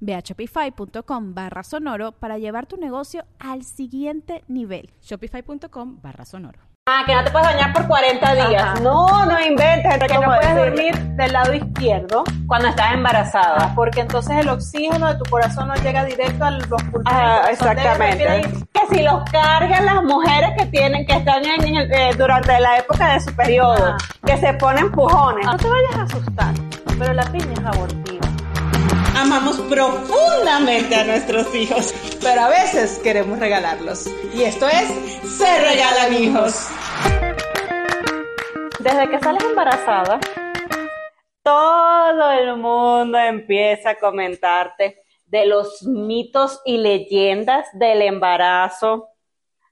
Ve a shopify.com barra sonoro para llevar tu negocio al siguiente nivel. Shopify.com barra sonoro. Ah, que no te puedes bañar por 40 días. Ajá. No, no inventes. que no ¿cómo puedes dormir del lado izquierdo, Cuando estás embarazada. ah, porque entonces el oxígeno de tu corazón no llega directo a los pulmones. Ah, exactamente. Que si los cargan las mujeres que tienen, que están en, el- eh, durante la época de su periodo, Ah. que se ponen pujones. No te vayas a asustar, pero la piña es abortiva. Amamos profundamente a nuestros hijos, pero a veces queremos regalarlos. Y esto es Se Regalan Hijos. Desde que sales embarazada, todo el mundo empieza a comentarte de los mitos y leyendas del embarazo,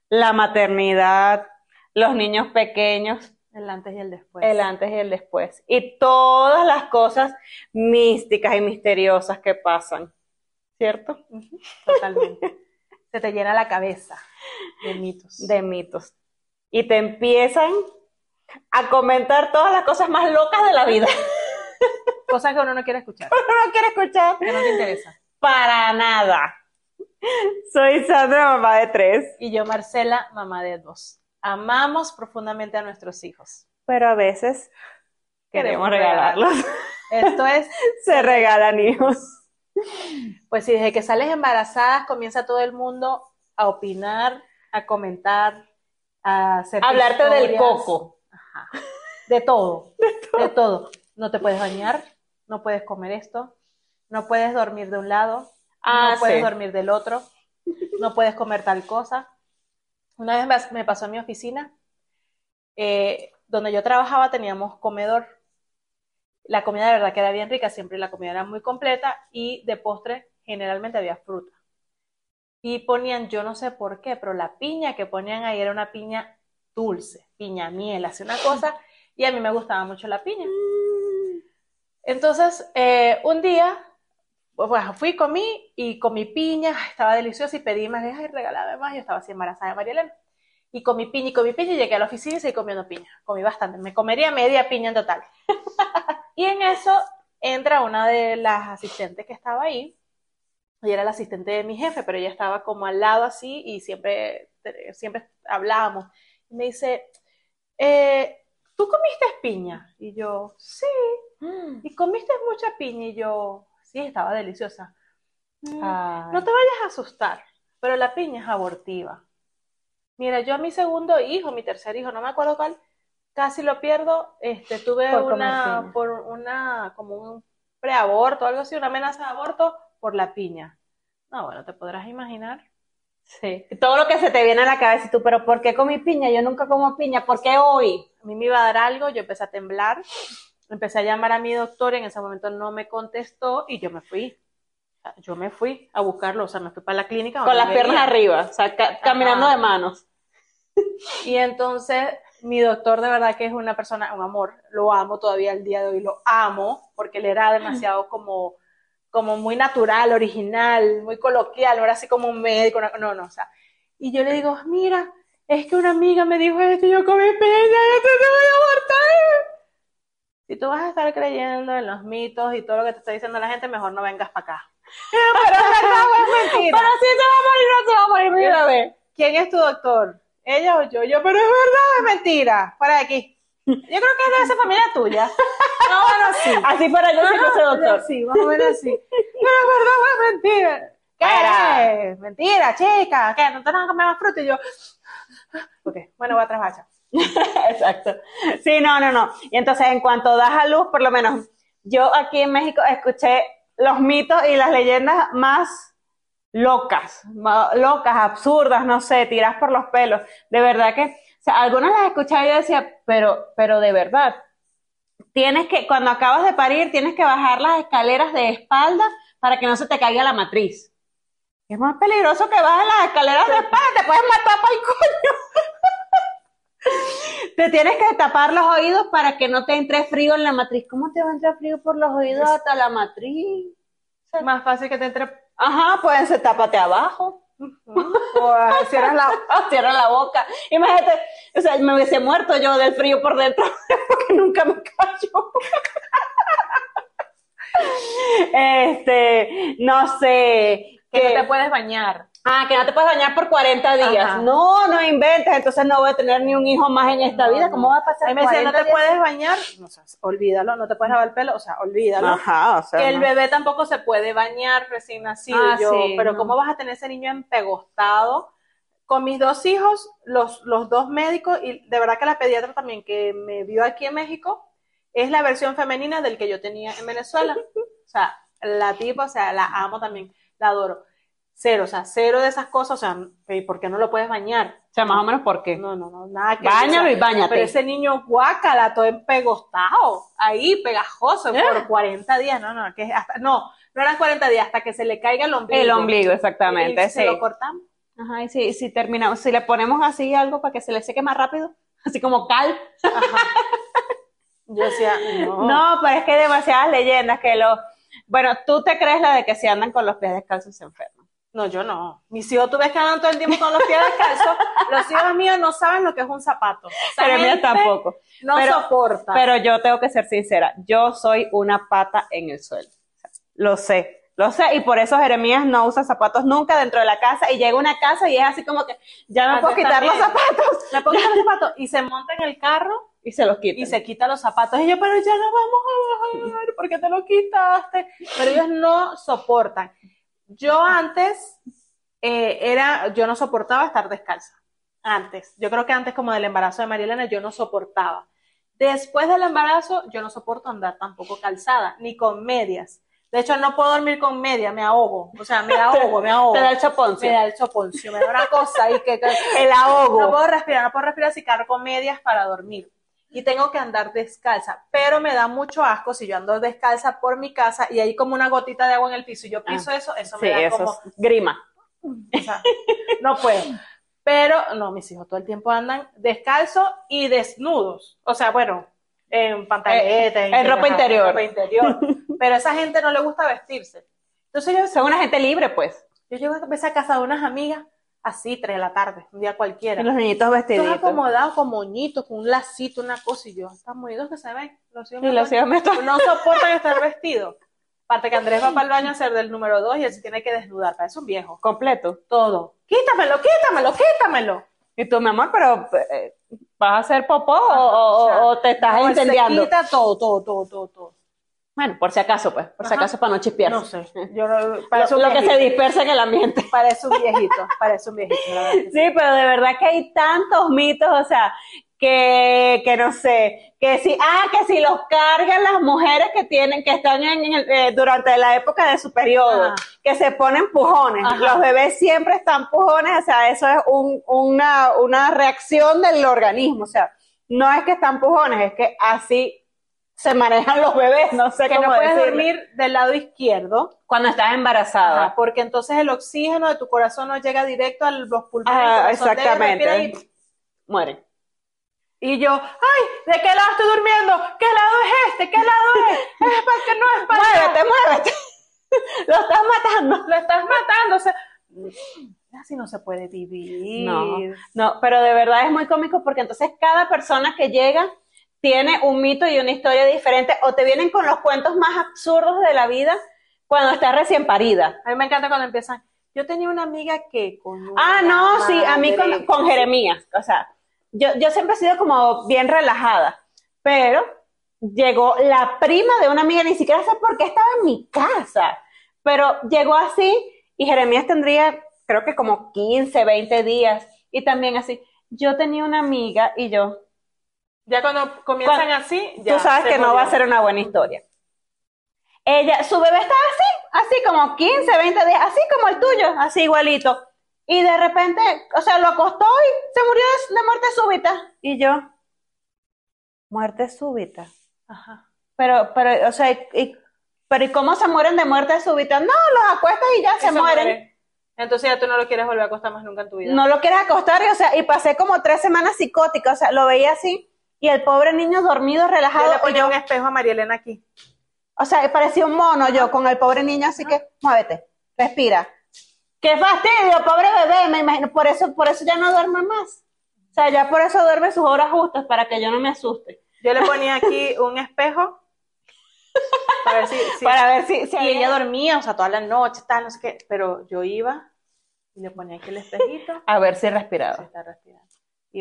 la maternidad, los niños pequeños, El antes y el después. el antes y el después, y todas las cosas místicas y misteriosas que pasan, ¿cierto? Totalmente. Se te llena la cabeza de mitos. De mitos. Y te empiezan a comentar todas las cosas más locas de la vida. Cosas que uno no quiere escuchar, no quiero escuchar. que no te interesa. Para nada. Soy Sandra, mamá de tres. Y yo, Marcela, mamá de dos. Amamos profundamente a nuestros hijos. Pero a veces queremos Queremos regalarlos. Esto es, Se regalan hijos. pues si desde que sales embarazada comienza todo el mundo a opinar, a comentar, a hacer Hablarte del coco. Ajá. De todo, de todo. No te puedes bañar, no puedes comer esto, no puedes dormir de un lado, Ah, no puedes sí. dormir del otro, no puedes comer tal cosa. Una vez me pasó en mi oficina, eh, donde yo trabajaba teníamos comedor. La comida de verdad que era bien rica, siempre la comida era muy completa y de postre generalmente había fruta. Y ponían, yo no sé por qué, pero la piña que ponían ahí era una piña dulce, piña miel, así una cosa, y a mí me gustaba mucho la piña. Entonces, eh, un día, bueno, fui, comí y comí piña, estaba deliciosa y pedí más, ay, regálame más, yo estaba así embarazada de María Elena. Y comí piña y comí piña y llegué a la oficina y seguí comiendo piña. Comí bastante, me comería media piña en total. y en eso entra una de las asistentes que estaba ahí, ella era la asistente de mi jefe, pero ella estaba como al lado así y siempre, siempre hablábamos. Y me dice, eh, ¿tú comiste piña? Y yo, sí. ¿Y comiste mucha piña? Y yo, sí, estaba deliciosa. "Mm, Ay. No te vayas a asustar, pero la piña es abortiva. Mira, yo a mi segundo hijo, mi tercer hijo, no me acuerdo cuál, casi lo pierdo. Este, tuve Por una, por una, como un preaborto, algo así, una amenaza de aborto por la piña. No, bueno, te podrás imaginar. Sí. Todo lo que se te viene a la cabeza y tú, pero ¿por qué comí piña? Yo nunca como piña. ¿Por qué hoy? A mí me iba a dar algo, yo empecé a temblar, empecé a llamar a mi doctor, en ese momento no me contestó y yo me fui. Yo me fui a buscarlo, o sea, me fui para la clínica. Con las piernas arriba, o sea, ca- caminando de manos. Y entonces mi doctor de verdad que es una persona, un amor, lo amo todavía el día de hoy, lo amo, porque él era demasiado como, como muy natural, original, muy coloquial, no era así como un médico, no, no, o sea. Y yo le digo, mira, es que una amiga me dijo esto y yo comí piña, yo te voy a abortar. Si tú vas a estar creyendo en los mitos y todo lo que te está diciendo la gente, mejor no vengas para acá. Pero es verdad, es mentira. Pero si se va a morir, no se va a morir mi bebé. ¿Quién es tu doctor? ¿Ella o yo? Yo, pero es verdad, es mentira. Fuera de aquí. Yo creo que es de esa familia tuya. No, bueno, sí. Así fuera yo sí fuese doctor. Sí, más o menos así. Pero es verdad, es mentira. ¿Qué Era. Mentira, chica. ¿Qué? ¿No te van a comer más fruta? Y yo, ok, bueno, voy a trabajar. Exacto. Sí, no, no, no. Y entonces, en cuanto das a luz, por lo menos yo aquí en México escuché los mitos y las leyendas más locas, ma- locas, absurdas, no sé, tiras por los pelos. De verdad que, o sea, algunas las escuchaba y yo decía, pero, pero de verdad, tienes que, cuando acabas de parir, tienes que bajar las escaleras de espalda para que no se te caiga la matriz. Es más peligroso que bajes las escaleras de espalda, te puedes matar para el coño. Te tienes que tapar los oídos para que no te entre frío en la matriz. ¿Cómo te va a entrar frío por los oídos hasta la matriz? Más fácil que te entre. Ajá, pueden ser tápate abajo. O cierras la. Cierra la boca. Imagínate, o sea, me hubiese muerto yo del frío por dentro porque nunca me callo. Este, no sé. Que que- no te puedes bañar. Ah, que no te puedes bañar por 40 días. Ajá. No, no inventes, entonces no voy a tener ni un hijo más en esta No, vida. ¿Cómo va a pasar A mí me decían, no 40 te días? puedes bañar. No, o sea, olvídalo, no te puedes lavar el pelo. O sea, olvídalo. Ajá, o sea. que el bebé tampoco se puede bañar recién nacido. Ah, yo, sí, pero no. ¿cómo vas a tener ese niño empegostado? Con mis dos hijos, los, los dos médicos, y de verdad que la pediatra también que me vio aquí en México, es la versión femenina del que yo tenía en Venezuela. O sea, la tipa, o sea, la amo también, la adoro. Cero, o sea, cero de esas cosas, o sea, ¿y ¿por qué no lo puedes bañar? O sea, más o menos por qué. No, no, no, nada que Báñalo y báñate. Pero ese niño guácala, todo empegostado, ahí, pegajoso, Eh. por 40 días, no, no, que hasta, no, no eran 40 días, hasta que se le caiga el ombligo. El ombligo, Y exactamente, se sí. lo cortamos. Ajá, y si, si terminamos, si le ponemos así algo para que se le seque más rápido, así como cal. Yo decía, no. No, pero es que hay demasiadas leyendas que lo. Bueno, tú te crees la de que si andan con los pies descalzos se enferman. No, yo no. Mis hijos, tú ves que andan todo el tiempo con los pies descalzos. los hijos míos no saben lo que es un zapato. Gente tampoco. No Pero- soporta. Pero yo tengo que ser sincera, yo soy una pata en el suelo. Lo sé, lo sé, y por eso Jeremías no usa zapatos nunca dentro de la casa y llega a una casa y es así como que ya no Ah, puedo quitar los zapatos Le pongo los zapatos y se monta en el carro y se los quita. y se quita los zapatos. Y yo, pero ya no vamos a bajar, ¿por qué te lo quitaste? Pero ellos no soportan. Yo antes eh, era, yo no soportaba estar descalza. Antes. Yo creo que antes como del embarazo de María Elena yo no soportaba. Después del embarazo yo no soporto andar tampoco calzada, ni con medias. De hecho, no puedo dormir con medias, me ahogo. O sea, me ahogo, me ahogo. Te da el chaponcio. Me da el choponcio, me da una cosa y que, que- el ahogo. no puedo respirar, no puedo respirar si cargo medias para dormir. Y tengo que andar descalza, pero me da mucho asco si yo ando descalza por mi casa y hay como una gotita de agua en el piso y yo piso eso, eso me Ah, sí, da eso como, es grima. o sea, no puedo. Pero, no, mis hijos todo el tiempo andan descalzos y desnudos. O sea, bueno, en Eh, en ropa ajá, interior. ropa interior. Pero a esa gente no le gusta vestirse. Entonces yo, Son una gente libre, pues. yo llego a casa de unas amigas, así, tres de la tarde, un día cualquiera. Y los niñitos Todos vestiditos. acomodados con moñitos, con un lacito, una cosa, y yo, están moñitos que se ven. Los hijos Y los hijos me no soportan estar vestidos. Aparte que Andrés va para el baño a hacer del número dos y él se tiene que desnudar, parece un viejo. completo. Todo. Quítamelo, quítamelo, quítamelo. Y tú, mi amor, pero eh, ¿vas a hacer popó o, o- o sea, o te estás No, él se incendiando? quita todo, todo, todo, todo, todo. Bueno, por si acaso, pues, por si acaso para no chispear. No sé. Yo no, parece Lo, un lo que se dispersa en el ambiente. Parece un viejito, parece un viejito. la sí. Sí, pero de verdad que hay tantos mitos, o sea, que, que no sé, que si, ah, que si los cargan las mujeres que tienen, que están en, en el- eh, durante la época de su periodo, Ajá. que se ponen pujones. Ajá. Los bebés siempre están pujones, o sea, eso es un- una, una reacción del organismo, o sea, no es que están pujones, es que así se manejan los bebés, no sé Que cómo no puedes dormir del lado izquierdo, cuando estás embarazada. Ajá, porque entonces el oxígeno de tu corazón no llega directo a los pulmones. Ah, exactamente. y- Mueren. Y yo, ay, ¿de qué lado estoy durmiendo? ¿Qué lado es este? ¿Qué lado es? Es para que no es para allá. Muévete, muévete. Lo estás matando. Lo estás matando. O sea, así no se puede vivir. No, no, pero de verdad es muy cómico porque entonces cada persona que llega tiene un mito y una historia diferente o te vienen con los cuentos más absurdos de la vida cuando estás recién parida. A mí me encanta cuando empiezan. Yo tenía una amiga que con Ah, no, sí, a mí con Jeremías, o sea, yo, yo siempre he sido como bien relajada, pero llegó la prima de una amiga, ni siquiera sé por qué estaba en mi casa, pero llegó así y Jeremías tendría, creo que como 15, 20 días, y también así, yo tenía una amiga y yo, Ya cuando comienzan Cuando- así, ya tú sabes que no va a ser una buena historia. Ella, su bebé estaba así, así como 15, 20 días, así como el tuyo, así igualito. Y de repente, o sea, lo acostó y se murió de, muerte súbita. Y yo, muerte súbita. Ajá. Pero, pero, o sea, y- pero ¿y cómo se mueren de muerte súbita? No, los acuestas y ya Y se, mueren. muere. Entonces ya tú no lo quieres volver a acostar más nunca en tu vida. No lo quieres acostar, y, o sea, y pasé como tres semanas psicótica, o sea, lo veía así, y el pobre niño dormido, Yo relajado, le y ponía yo, un espejo a María Elena aquí. o sea, parecía un mono yo con el pobre niño, así que, muévete, respira. ¡Qué fastidio, pobre bebé! Me imagino, por eso, por eso ya no duerme más. O sea, ya por eso duerme sus horas justas, para que yo no me asuste. Yo le ponía aquí un espejo para ver si, si- Para ver si, si ella dormía, o sea, toda la noche, tal, no sé qué, pero yo iba y le ponía aquí el espejito, A ver si respiraba. está respirando,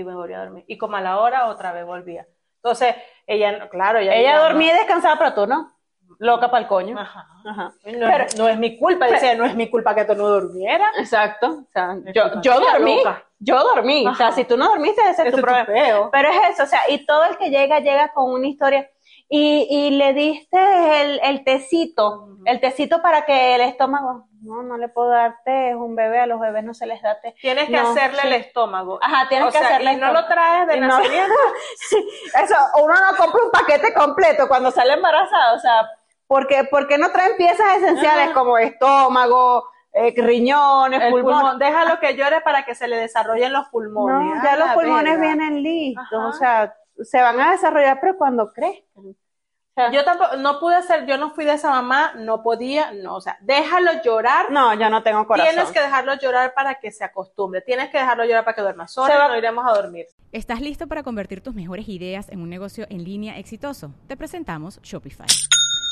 y me volvía a dormir. Y como a la hora, otra vez volvía. Entonces, ella, claro, ella... Ella dormía y descansaba, pero tú no. Loca para el coño. no. Ajá. Ajá. No, Pero- no es mi culpa, dice, no es mi culpa que tú no durmieras. Exacto. O sea, yo, yo dormí. loca. Yo dormí. O sea, si tú no dormiste, ese es tu problema. peo. Pero es eso, o sea, y todo el que llega, llega con una historia. Y, y le diste el, el tecito, el tecito para que el estómago, no, no le puedo dar té, es un bebé, a los bebés no se les da té. Tienes que No, hacerle sí. el estómago. Ajá, tienes o que sea, hacerle y no lo traes de no- nacimiento. Sí, eso, uno no compra un paquete completo cuando sale embarazada, o sea, porque, porque no traen piezas esenciales Ajá. como estómago, eh, riñones, El pulmón. pulmón, déjalo que llore para que se le desarrollen los pulmones. No, ya los la pulmones verga. vienen listos, Ajá. o sea, se van a desarrollar, pero cuando crezcan. Yo tampoco, no pude hacer, yo no fui de esa mamá, no podía, no, o sea, déjalo llorar. no, yo no tengo corazón. Tienes que dejarlo llorar para que se acostumbre. Tienes que dejarlo llorar para que duerma solo. Se va- No iremos a dormir. ¿Estás listo para convertir tus mejores ideas en un negocio en línea exitoso? Te presentamos Shopify.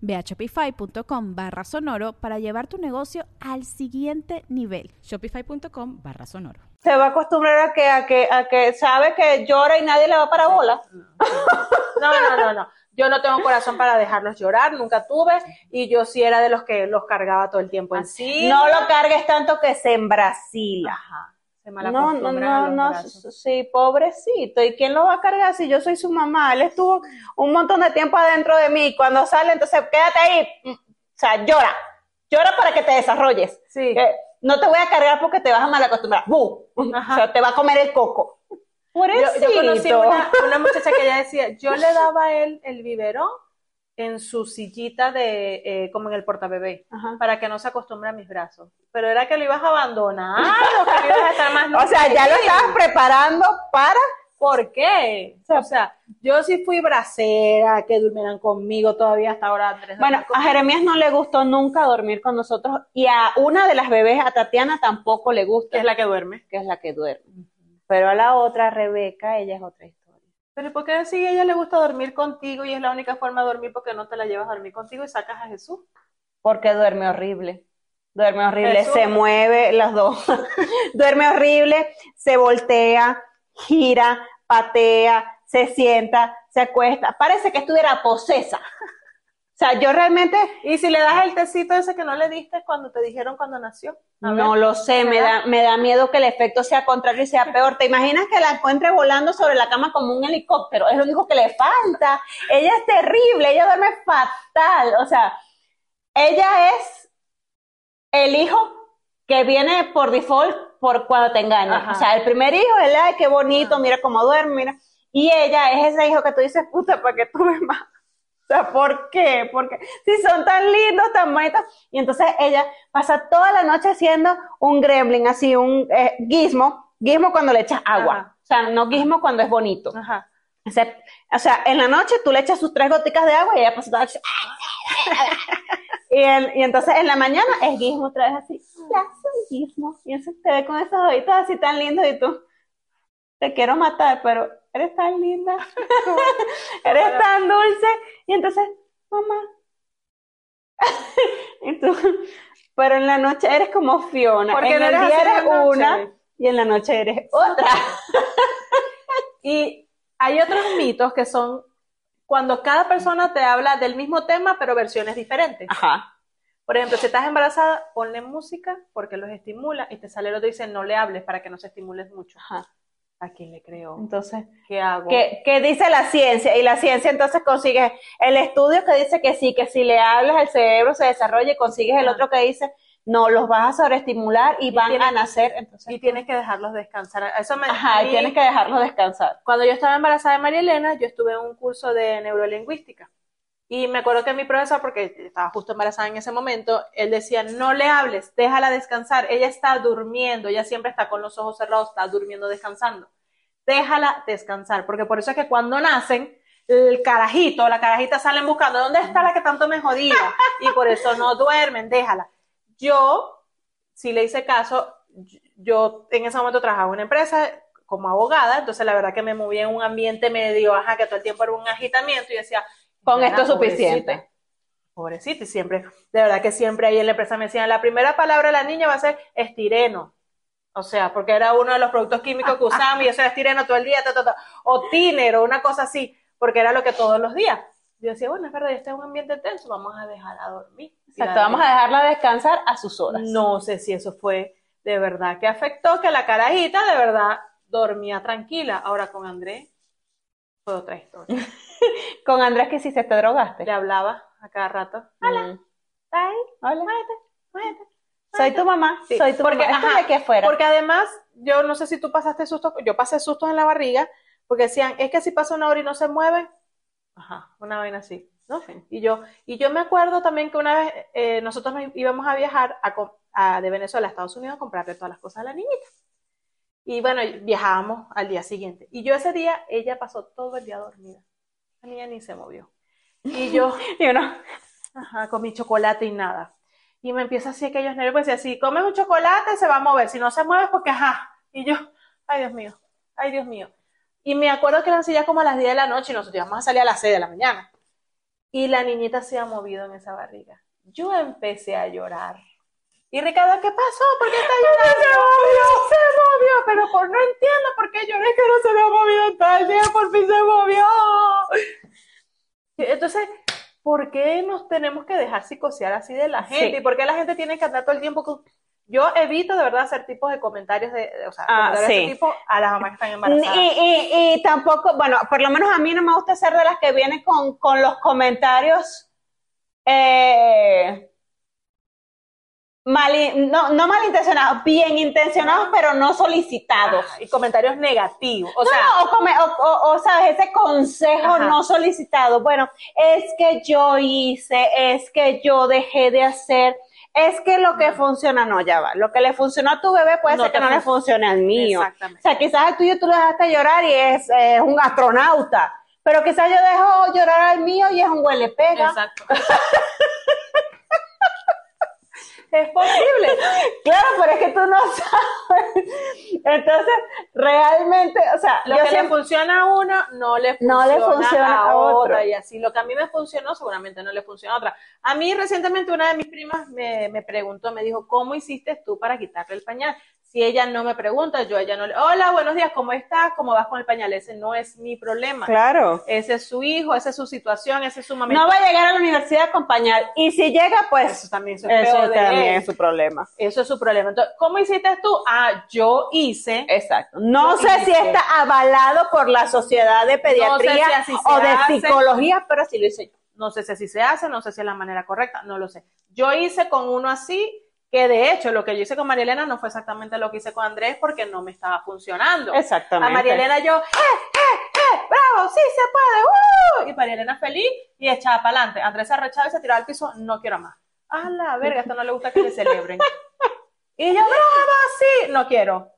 Ve a shopify.com barra sonoro para llevar tu negocio al siguiente nivel. Shopify.com barra sonoro. Se va a acostumbrar a que, a que, a que sabe que llora y nadie le va para bola. No, no, no, no. Yo no tengo corazón para dejarlos llorar, nunca tuve. Y yo sí era de los que los cargaba todo el tiempo en sí. No lo cargues tanto que se embrasila. Ajá. Se No, no, no, no, sí, pobrecito. ¿Y quién lo va a cargar si yo soy su mamá? Él estuvo un montón de tiempo adentro de mí. Cuando sale, entonces quédate ahí. Mm, O sea, llora. Llora para que te desarrolles. Sí. Que no te voy a cargar porque te vas a mal acostumbrar. ¡Bu! O sea, te va a comer el coco. Yo, Pobrecito. yo conocí una, una muchacha que ella decía, yo le daba a él el biberón en su sillita de, eh, como en el portabebé, Ajá. para que no se acostumbre a mis brazos. Pero era que lo ibas a abandonar, o que ibas a estar más O sea, ya lo estabas preparando para. ¿Por qué? O sea, yo sí fui bracera, que durmieran conmigo todavía hasta ahora Andrés. Bueno, a. Jeremías no le gustó nunca dormir con nosotros y a una de las bebés, a Tatiana, tampoco le gusta, que es la que duerme. que es la que duerme. Pero a la otra, Rebeca, ella es otra. Pero ¿y ¿por qué si a ella le gusta dormir contigo y es la única forma de dormir porque no te la llevas a dormir contigo y sacas a Jesús? Porque duerme horrible. Duerme horrible, Jesús. se mueve las dos. duerme horrible, se voltea, gira, patea, se sienta, se acuesta. Parece que estuviera posesa. O sea, yo realmente Y si le das el tecito ese que no le diste cuando te dijeron cuando nació. A no ver. lo sé, me da, me da miedo que el efecto sea contrario y sea peor. ¿Te imaginas que la encuentre volando sobre la cama como un helicóptero? Es lo único que le falta. Ella es terrible, ella duerme fatal. O sea, ella es el hijo que viene por default por cuando te engañan. Ajá. O sea, el primer hijo es ay, qué bonito, mira cómo duerme, mira. Y ella es ese hijo que tú dices, puta, ¿para qué tuve más? O sea, ¿por qué? Porque si son tan lindos, tan bonitos. Y entonces ella pasa toda la noche haciendo un gremlin, así, un eh, gizmo, guismo cuando le echas agua. Ajá. O sea, no guismo cuando es bonito. Ajá. O sea, o sea, en la noche tú le echas sus tres goticas de agua y ella pues está- y, en- y entonces en la mañana es guismo otra vez así. Ya soy guismo. Y entonces te ve con esos ojitos así tan lindos y tú, te quiero matar, pero eres tan linda. eres tan dulce. Y entonces, mamá. y tú, pero en la noche eres como Fiona. Porque en no el día eres noche. una y en la noche eres otra. Y hay otros mitos que son cuando cada persona te habla del mismo tema, pero versiones diferentes. Ajá. Por ejemplo, si estás embarazada, ponle música porque los estimula y te sale el otro y dice no le hables para que no se estimules mucho. Ajá. ¿A quién le creo? Entonces, ¿Qué hago? ¿qué, qué dice la ciencia? Y la ciencia entonces consigue el estudio que dice que sí, que si le hablas el cerebro se desarrolla y consigues el Ajá. otro que dice no, los vas a sobreestimular y, Y van tienes- a nacer. Entonces, Y tienes que dejarlos descansar. Eso me ajá, y tienes que dejarlos descansar. Cuando yo estaba embarazada de María Elena, yo estuve en un curso de neurolingüística. Y me acuerdo que mi profesor, porque estaba justo embarazada en ese momento, él decía, no le hables, déjala descansar. Ella está durmiendo, ella siempre está con los ojos cerrados, está durmiendo, descansando. Déjala descansar, porque por eso es que cuando nacen, el carajito, la carajita salen buscando, ¿dónde está la que tanto me jodía? Y por eso no duermen, déjala. Yo, si le hice caso, yo en ese momento trabajaba en una empresa como abogada, entonces la verdad que me movía en un ambiente medio, ajá, que todo el tiempo era un agitamiento y decía, Con "Nena, esto es suficiente. pobrecita, Pobrecita, y siempre, de verdad que siempre ahí en la empresa me decían, la primera palabra de la niña va a ser estireno. O sea, porque era uno de los productos químicos que usábamos y eso era estireno todo el día, ta, ta, ta. o tiner o una cosa así, porque era lo que todos los días. Yo decía, bueno, es verdad, este es un ambiente tenso, vamos a dejarla dormir. Exacto, vamos a dejarla descansar a sus horas. no sé si eso fue de verdad que afectó, que la carajita de verdad dormía tranquila. Ahora con Andrés fue otra historia. Con Andrés que si se te drogaste. Le hablaba a cada rato. Hola. Ay, Hola. muévete, muévete. Soy tu mamá. Sí, Soy tu porque, mamá. Ajá, aquí afuera. Porque además, yo no sé si tú pasaste sustos, yo pasé sustos en la barriga, porque decían, es que si pasa una hora y no se mueve, ajá, una vaina así, ¿no? Y yo, y yo me acuerdo también que una vez eh, nosotros nos íbamos a viajar a, co- a- de Venezuela a Estados Unidos a comprarle todas las cosas a la niñita. Y bueno, viajábamos al día siguiente. Y yo ese día, ella pasó todo el día dormida. La niña ni se movió. Y yo, Y uno, Ajá, con mi chocolate y nada. Y me empieza así aquellos nervios, y si comes un chocolate se va a mover, si no se mueve porque ajá. Y yo, ay Dios mío, ay Dios mío. Y me acuerdo que eran así ya como a las 10 de la noche y nosotros íbamos a salir a las 6 de la mañana. Y la niñita se ha movido en esa barriga. Yo empecé a llorar. Y Ricardo, ¿qué pasó? ¿Por qué está llorando? Se movió, se movió, pero por no entiendo por qué lloré que no se había movido todo el día, por fin se movió. Entonces, ¿por qué nos tenemos que dejar psicosear así de la gente? Sí. ¿Y por qué la gente tiene que andar todo el tiempo con... Yo evito de verdad hacer tipos de comentarios de, de- o sea, Ah, comentarios de sí. ese tipo a las mamás que están Y, embarazadas. y, y tampoco, bueno, por lo menos a mí no me gusta ser de las que vienen con, con los comentarios eh, mal, no, no malintencionados, bien intencionados, pero no solicitados. Y comentarios negativos. O sea, No, o, come- o, o- o, sabes, ese consejo Ajá. no solicitado. Bueno, es que yo hice, es que yo dejé de hacer, es que lo que funciona, no, ya va. Lo que le funcionó a tu bebé puede No ser que no le fun- funcione al mío. Exactamente. O sea, quizás el tuyo tú lo dejaste llorar y es eh, un astronauta, pero quizás yo dejo llorar al mío y es un huele pega. Exacto. es posible. Claro, pero es que tú no sabes. Entonces, realmente, o sea, Lo que le funciona a uno no le No funciona, le funciona a a otro. otra y así. Lo que a mí me funcionó seguramente no le funciona a otra. A mí recientemente una de mis primas me, me preguntó, me dijo, ¿cómo hiciste tú para quitarle el pañal? Si ella no me pregunta, yo a ella no le, hola, buenos días, ¿cómo estás? ¿Cómo vas con el pañal? Ese no es mi problema. Claro. Ese es su hijo, esa es su situación, ese es su momento. No va a llegar a la universidad a acompañar. Y si llega, pues Eso también eso es eso también es su problema. Eso es su problema. Entonces, ¿cómo hiciste tú? Ah, yo hice. Exacto. No sé si está avalado por la Sociedad de Pediatría o de hace. Psicología, pero sí lo hice yo. No sé si así se hace, no sé si es la manera correcta, no lo sé. Yo hice con uno así, que de hecho lo que yo hice con María Elena no fue exactamente lo que hice con Andrés porque no me estaba funcionando. Exactamente. A María Elena yo, ¡eh, eh, eh! ¡Bravo! ¡Sí se puede! ¡Uh! Y María Elena feliz y echaba para adelante. Andrés se arrechaba y se tiraba al piso, no quiero más. A la verga, esto no le gusta que le celebren. y yo, ¡bravo! ¡Sí! No quiero.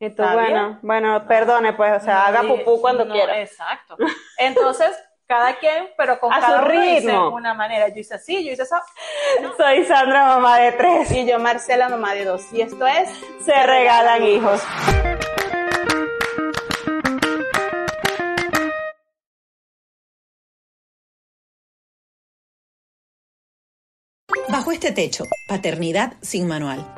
Y tú, Está bueno, bien. bueno, perdone, pues, o sea, haga Nadie- pupú cuando no, quiera. Exacto. Entonces, cada quien, pero con A cada su uno ritmo. una manera. Yo hice así, yo hice eso. Soy Sandra, mamá de tres. Y yo, Marcela, mamá de dos. Y esto es Se regalan hijos. Bajo este techo, Paternidad sin Manual.